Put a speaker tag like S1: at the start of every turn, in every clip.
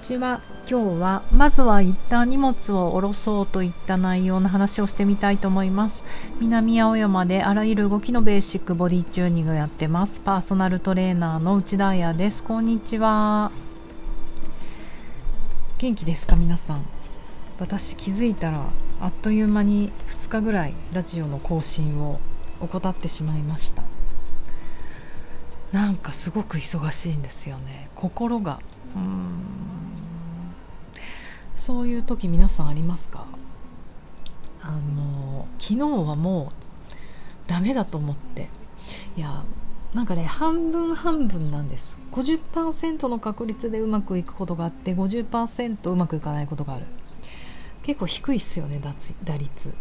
S1: ちは。今日はまずは一旦荷物を下ろそうといった内容の話をしてみたいと思います。南青山であらゆる動きのベーシックボディチューニングをやってます。パーソナルトレーナーの内田彩です。こんにちは。元気ですか皆さん。私気づいたらあっという間に2日ぐらいラジオの更新を怠ってしまいました。なんかすごく忙しいんですよね。心がうん。そういう時皆さんありますか？あの昨日はもうダメだと思って。いやなんかね半分半分なんです。50%の確率でうまくいくことがあって50%うまくいかないことがある。結構低いっすよね打率。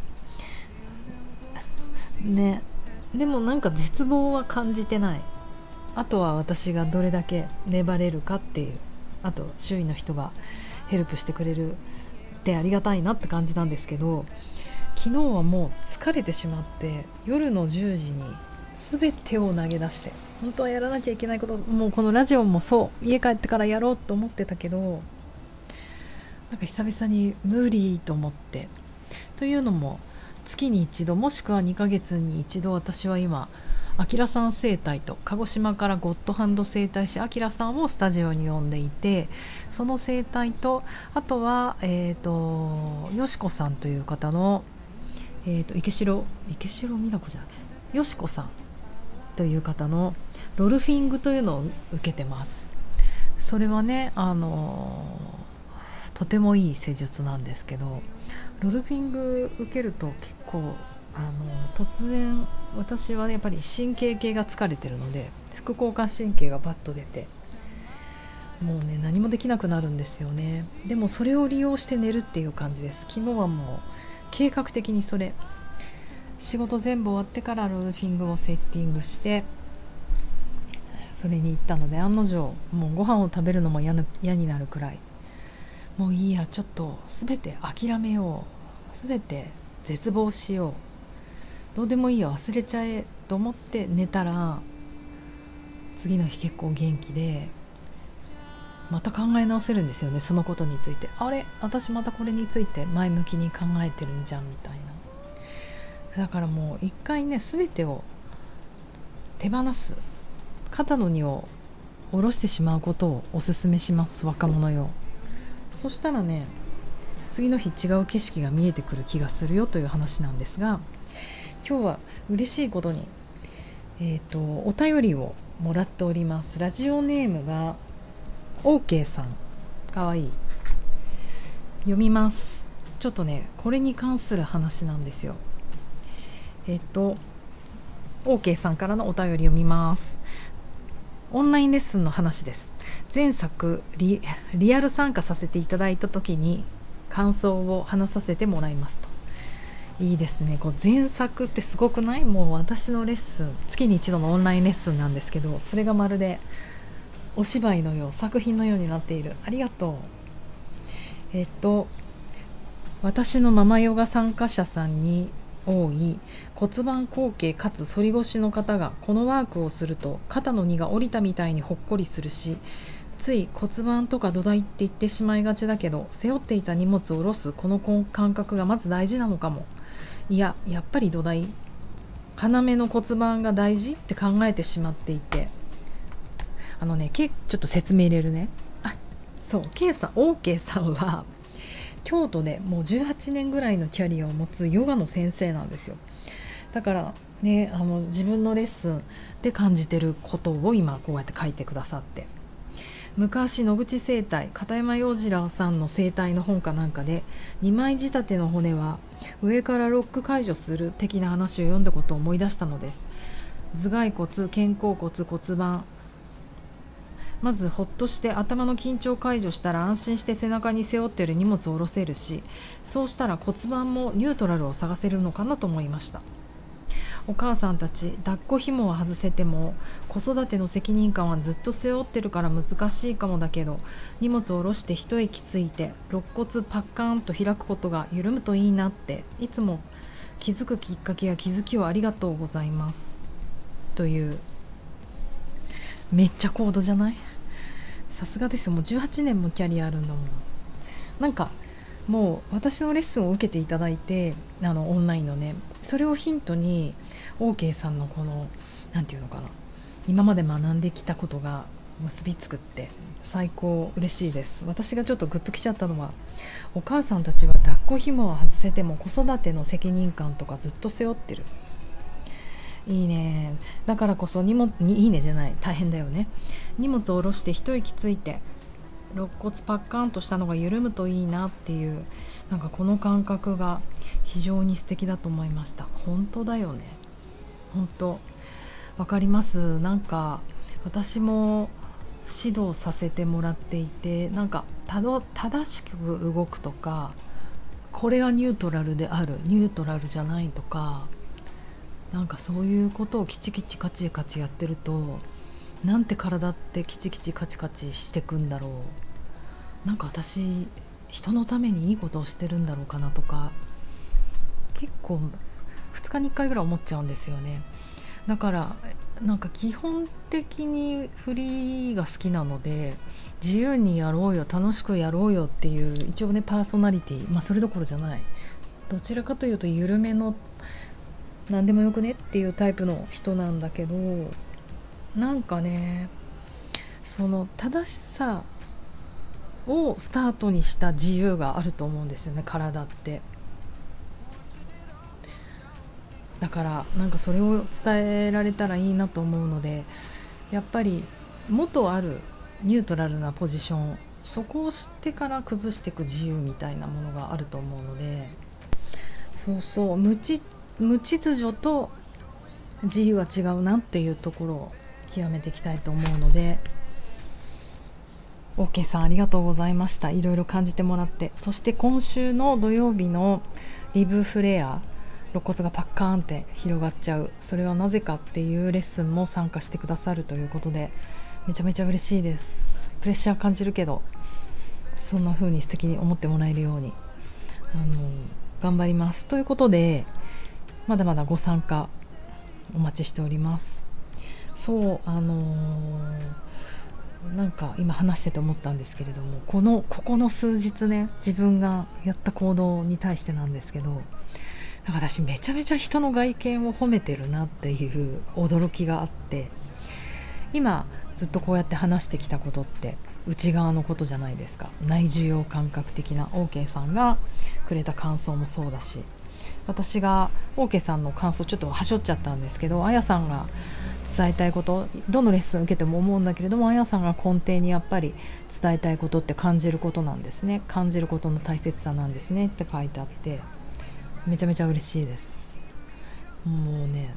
S1: ね。でもなんか絶望は感じてない。あとは私がどれだけ粘れるかっていう。あと周囲の人がヘルプしてくれるってありがたいなって感じなんですけど昨日はもう疲れてしまって夜の10時に全てを投げ出して本当はやらなきゃいけないこともうこのラジオもそう家帰ってからやろうと思ってたけどなんか久々に無理と思って。というのも月に一度もしくは2ヶ月に一度私は今あきらさん生態と鹿児島からゴッドハンド生態師あきらさんをスタジオに呼んでいてその生態とあとは、えーと、よしこさんという方の、えーと、池城池城美奈子じゃないよしこさんという方のロルフィングというのを受けてます。それはねあのとてもいい施術なんですけどロルフィング受けると結構あの突然私はやっぱり神経系が疲れてるので副交感神経がバッと出てもうね何もできなくなるんですよね。でもそれを利用して寝るっていう感じです。昨日はもう計画的にそれ仕事全部終わってからロルフィングをセッティングしてそれに行ったので案の定もうご飯を食べるのも嫌になるくらい。もういいやちょっと全て諦めよう。全て絶望しよう。どうでもいいよ忘れちゃえと思って寝たら次の日結構元気でまた考え直せるんですよねそのことについて。あれ？私またこれについて？前向きに考えてるんじゃんみたいな。だからもう一回ね全てを手放す肩の荷を下ろしてしまうことをおすすめします若者よ。そしたらね次の日違う景色が見えてくる気がするよという話なんですが今日は嬉しいことに、えーと、お便りをもらっております。ラジオネームが OK さん。かわいい。読みます。ちょっとねこれに関する話なんですよ。えっ、ー、と OK さんからのお便り読みます。オンラインレッスンの話です。前作リアル参加させていただいた時に感想を話させてもらいますと。いいですね。こう前作ってすごくない？もう私のレッスン。月に一度のオンラインレッスンなんですけどそれがまるでお芝居のよう作品のようになっている。ありがとう。えっと私のママヨガ参加者さんに多い骨盤後傾かつ反り腰の方がこのワークをすると肩の荷が下りたみたいにほっこりするしつい骨盤とか土台って言ってしまいがちだけど背負っていた荷物を下ろすこの感覚がまず大事なのかも。いややっぱり土台。要の骨盤が大事って考えてしまっていてあのねけちょっと説明入れるねあそう K さん OK さんは京都でもう18年ぐらいのキャリアを持つヨガの先生なんですよだからねあの自分のレッスンで感じてることを今こうやって書いてくださって昔野口生態片山洋次郎さんの生態の本かなんかで2枚仕立ての骨は上からロック解除する的な話を読んだことを思い出したのです。頭蓋骨肩甲骨骨盤。まずほっとして頭の緊張解除したら安心して背中に背負ってる荷物を下ろせるしそうしたら骨盤もニュートラルを探せるのかなと思いました。お母さんたち抱っこ紐を外せても子育ての責任感はずっと背負ってるから難しいかもだけど荷物を下ろして一息ついて肋骨パッカーンと開くことが緩むといいなっていつも気づくきっかけや気づきをありがとうございますというめっちゃ高度じゃない？さすがですよ。もう18年もキャリアあるんだもん。なんかもう私のレッスンを受けていただいてあのオンラインのねそれをヒントに OK さんのこの何て言うのかな今まで学んできたことが結びつくって最高嬉しいです。私がちょっとグッときちゃったのはお母さんたちは抱っこ紐を外せても子育ての責任感とかずっと背負ってる。いいね。だからこそ荷物にいいねじゃない。大変だよね。荷物を下ろして一息ついて肋骨パッカンとしたのが緩むといいなっていうなんかこの感覚が非常に素敵だと思いました。本当だよね。本当。わかります。なんか私も指導させてもらっていてなんか正しく動くとかこれがニュートラルであるニュートラルじゃないとかなんかそういうことをキチキチカチカチやってるとなんて体ってキチキチカチカチしてくんだろう。なんか私人のためにいいことをしてるんだろうかなとか結構2日に1回ぐらい思っちゃうんですよね。だからなんか基本的にフリーが好きなので自由にやろうよ楽しくやろうよっていう一応ねパーソナリティまあそれどころじゃない。どちらかというと緩めの何でもよくねっていうタイプの人なんだけどなんかねその正しさをスタートにした自由があると思うんですよね体って。だからなんかそれを伝えられたらいいなと思うのでやっぱり元あるニュートラルなポジションそこを知ってから崩していく自由みたいなものがあると思うのでそうそう無秩序と自由は違うなっていうところを極めていきたいと思うので OK さんありがとうございました。いろいろ感じてもらって。そして今週の土曜日のリブフレア肋骨がパッカーンって広がっちゃう。それはなぜかっていうレッスンも参加してくださるということでめちゃめちゃ嬉しいです。プレッシャー感じるけどそんな風に素敵に思ってもらえるようにあの頑張ります。ということでまだまだご参加お待ちしております。そうあのー、なんか今話してて思ったんですけれどもこのここの数日ね自分がやった行動に対してなんですけど私めちゃめちゃ人の外見を褒めてるなっていう 驚きがあって今ずっとこうやって話してきたことって内側のことじゃないですか。内需要感覚的な OK さんがくれた感想もそうだし私が OK さんの感想ちょっとはしょっちゃったんですけどあやさんが伝えたいことどのレッスン受けても思うんだけれどもあやさんが根底にやっぱり伝えたいことって感じることなんですね。感じることの大切さなんですね。って書いてあってめちゃめちゃ嬉しいです。もうね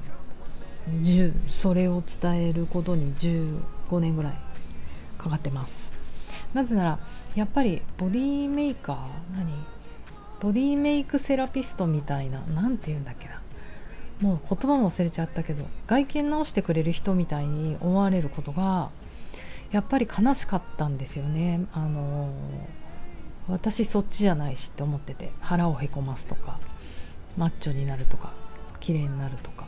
S1: それを伝えることに15年ぐらいかかってます。なぜならやっぱりボディメーカー何？ボディメイクセラピストみたいな何て言うんだっけな。もう言葉も忘れちゃったけど外見直してくれる人みたいに思われることがやっぱり悲しかったんですよね。あの私そっちじゃないしって思ってて腹をへこますとかマッチョになるとか綺麗になるとか。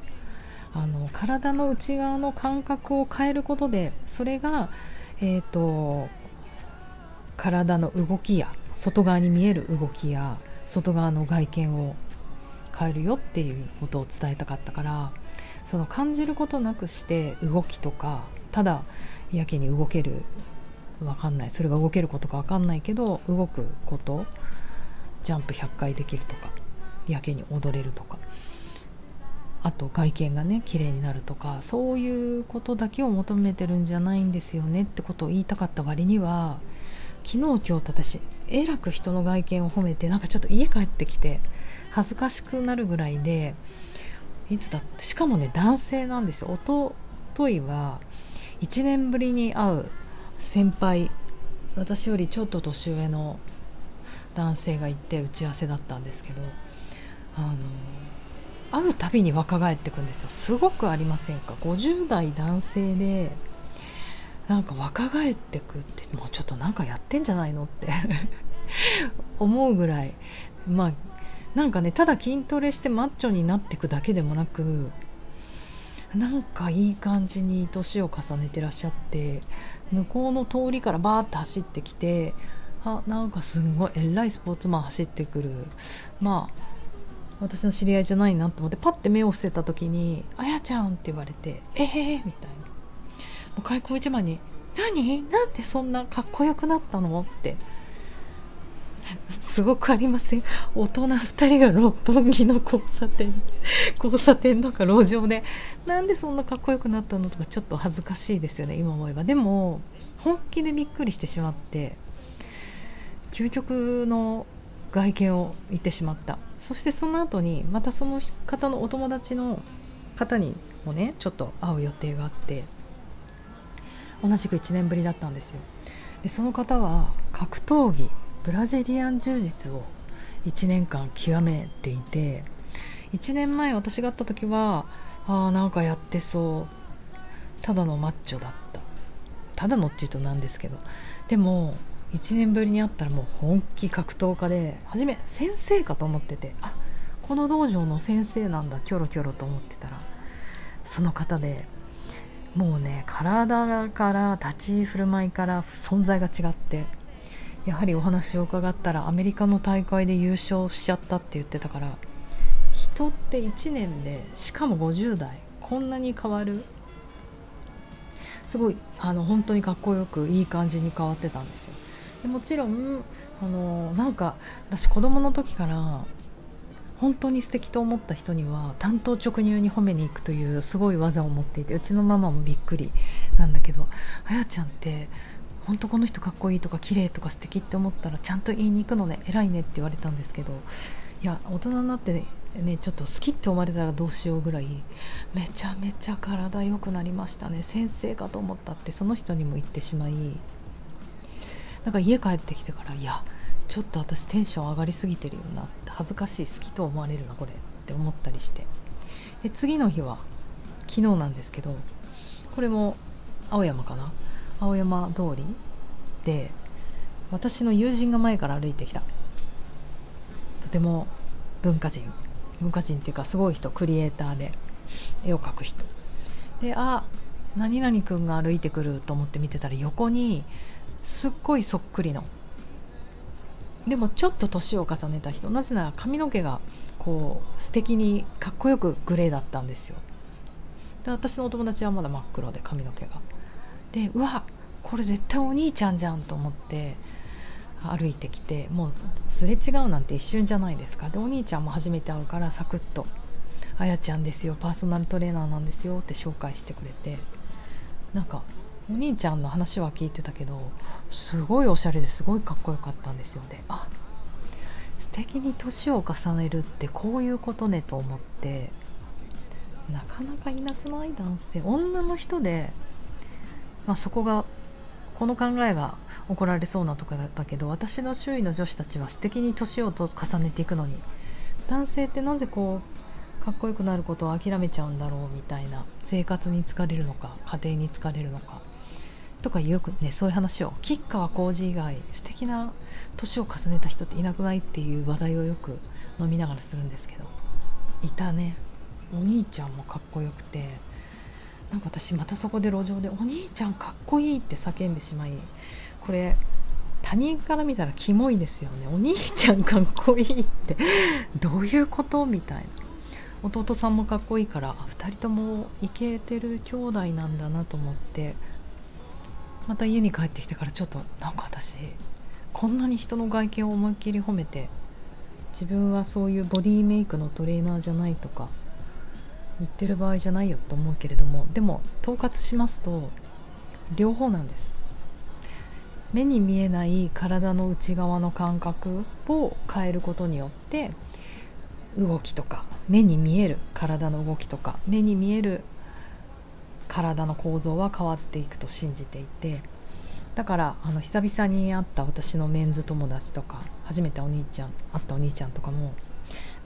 S1: あの体の内側の感覚を変えることでそれが、えーと、体の動きや外側に見える動きや外側の外見を変えるよっていうことを伝えたかったからその感じることなくして動きとかただやけに動けるわかんない。それが動けることかわかんないけど動くことジャンプ100回できるとかやけに踊れるとかあと外見がね綺麗になるとかそういうことだけを求めてるんじゃないんですよねってことを言いたかった割には昨日今日と私えらく人の外見を褒めてなんかちょっと家帰ってきて恥ずかしくなるぐらいでいつだってしかもね男性なんですよ。おとといは1年ぶりに会う先輩私よりちょっと年上の男性がいて打ち合わせだったんですけどあの会うたびに若返ってくんですよ。すごくありませんか？50代男性でなんか若返ってくってもうちょっとなんかやってんじゃないのって 思うぐらい。まあなんかねただ筋トレしてマッチョになっていくだけでもなくなんかいい感じに年を重ねてらっしゃって向こうの通りからバーッて走ってきてあなんかすんごいえらいスポーツマン走ってくる。まあ私の知り合いじゃないなと思ってパッて目を伏せた時に「あやちゃん」って言われて「ええー、みたいな。もう開口一番に「何？なんでそんなかっこよくなったの?」ってすごくありません。大人2人が六本木の交差点交差点とか路上でなんでそんなかっこよくなったのとかちょっと恥ずかしいですよね今思えば。でも本気でびっくりしてしまって究極の外見を言ってしまった。そしてその後にまたその方のお友達の方にもねちょっと会う予定があって同じく1年ぶりだったんですよ。でその方は格闘技ブラジリアン柔術を1年間極めていて1年前私が会った時はああなんかやってそう。ただのマッチョだった。ただのっていうとなんですけど。でも1年ぶりに会ったらもう本気格闘家で初め先生かと思っててあこの道場の先生なんだキョロキョロと思ってたらその方でもうね体から立ち居振る舞いから存在が違ってやはりお話を伺ったらアメリカの大会で優勝しちゃったって言ってたから人って1年でしかも50代こんなに変わる？すごいあの本当にかっこよくいい感じに変わってたんですよ。でもちろんあのなんか私子供の時から本当に素敵と思った人には単刀直入に褒めに行くというすごい技を持っていてうちのママもびっくりなんだけどあやちゃんって本当この人かっこいいとか綺麗とか素敵って思ったらちゃんと言いに行くのね偉いねって言われたんですけどいや大人になってねちょっと好きって思われたらどうしようぐらいめちゃめちゃ体良くなりましたね先生かと思ったってその人にも言ってしまいなんか家帰ってきてからいやちょっと私テンション上がりすぎてるよなって恥ずかしい好きと思われるなこれって思ったりして。で次の日は昨日なんですけどこれも青山かな？青山通りで私の友人が前から歩いてきた。とても文化人。文化人っていうかすごい人クリエイターで絵を描く人。であ何々君が歩いてくると思って見てたら横にすっごいそっくりのでもちょっと年を重ねた人。なぜなら髪の毛がこう素敵にかっこよくグレーだったんですよ。で私のお友達はまだ真っ黒で髪の毛が。でうわこれ絶対お兄ちゃんじゃんと思って歩いてきてもうすれ違うなんて一瞬じゃないですか。でお兄ちゃんも初めて会うからサクッと「あやちゃんですよパーソナルトレーナーなんですよ」って紹介してくれてなんかお兄ちゃんの話は聞いてたけどすごいおしゃれですごいかっこよかったんですよ。ねあ素敵に年を重ねるってこういうことねと思ってなかなかいなくない？男性。女の人で、まあ、そこがこの考えが怒られそうなとかだったけど私の周囲の女子たちは素敵に年を重ねていくのに男性ってなぜこうかっこよくなることを諦めちゃうんだろうみたいな生活に疲れるのか家庭に疲れるのかとかよくねそういう話を吉川晃司以外素敵な年を重ねた人っていなくないっていう話題をよく飲みながらするんですけどいたね。お兄ちゃんもかっこよくてなんか私またそこで路上で「お兄ちゃんかっこいい」って叫んでしまいこれ他人から見たらキモいですよね。お兄ちゃんかっこいいって。どういうこと？みたいな。弟さんもかっこいいから2人ともイケてる兄弟なんだなと思ってまた家に帰ってきてからちょっとなんか私こんなに人の外見を思いっきり褒めて自分はそういうボディメイクのトレーナーじゃないとか言ってる場合じゃないよと思うけれどもでも統括しますと両方なんです。目に見えない体の内側の感覚を変えることによって動きとか目に見える体の動きとか目に見える体の構造は変わっていくと信じていてだからあの久々に会った私のメンズ友達とか初めてお兄ちゃん会ったお兄ちゃんとかも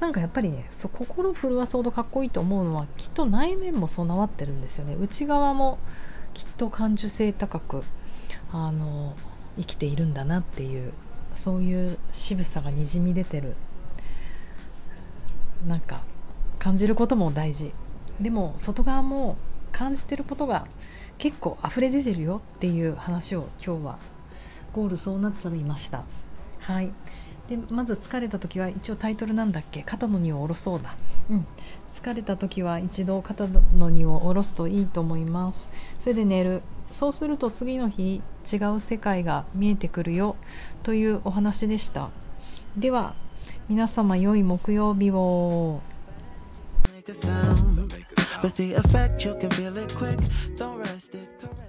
S1: なんかやっぱりねそ心震わすほどかっこいいと思うのはきっと内面も備わってるんですよね。内側もきっと感受性高くあの生きているんだなっていうそういう渋さがにじみ出てるなんか感じることも大事。でも外側も感じてることが結構溢れ出てるよっていう話を今日はゴールそうなっちゃいました。はい。でまず疲れた時は一応タイトルなんだっけ？肩の荷を下ろそうだ。うん。疲れた時は一度肩の荷を下ろすといいと思います。それで寝る。そうすると次の日違う世界が見えてくるよというお話でした。では皆様良い木曜日を。
S2: With the effect, you can feel it quick. Don't rest it, correct.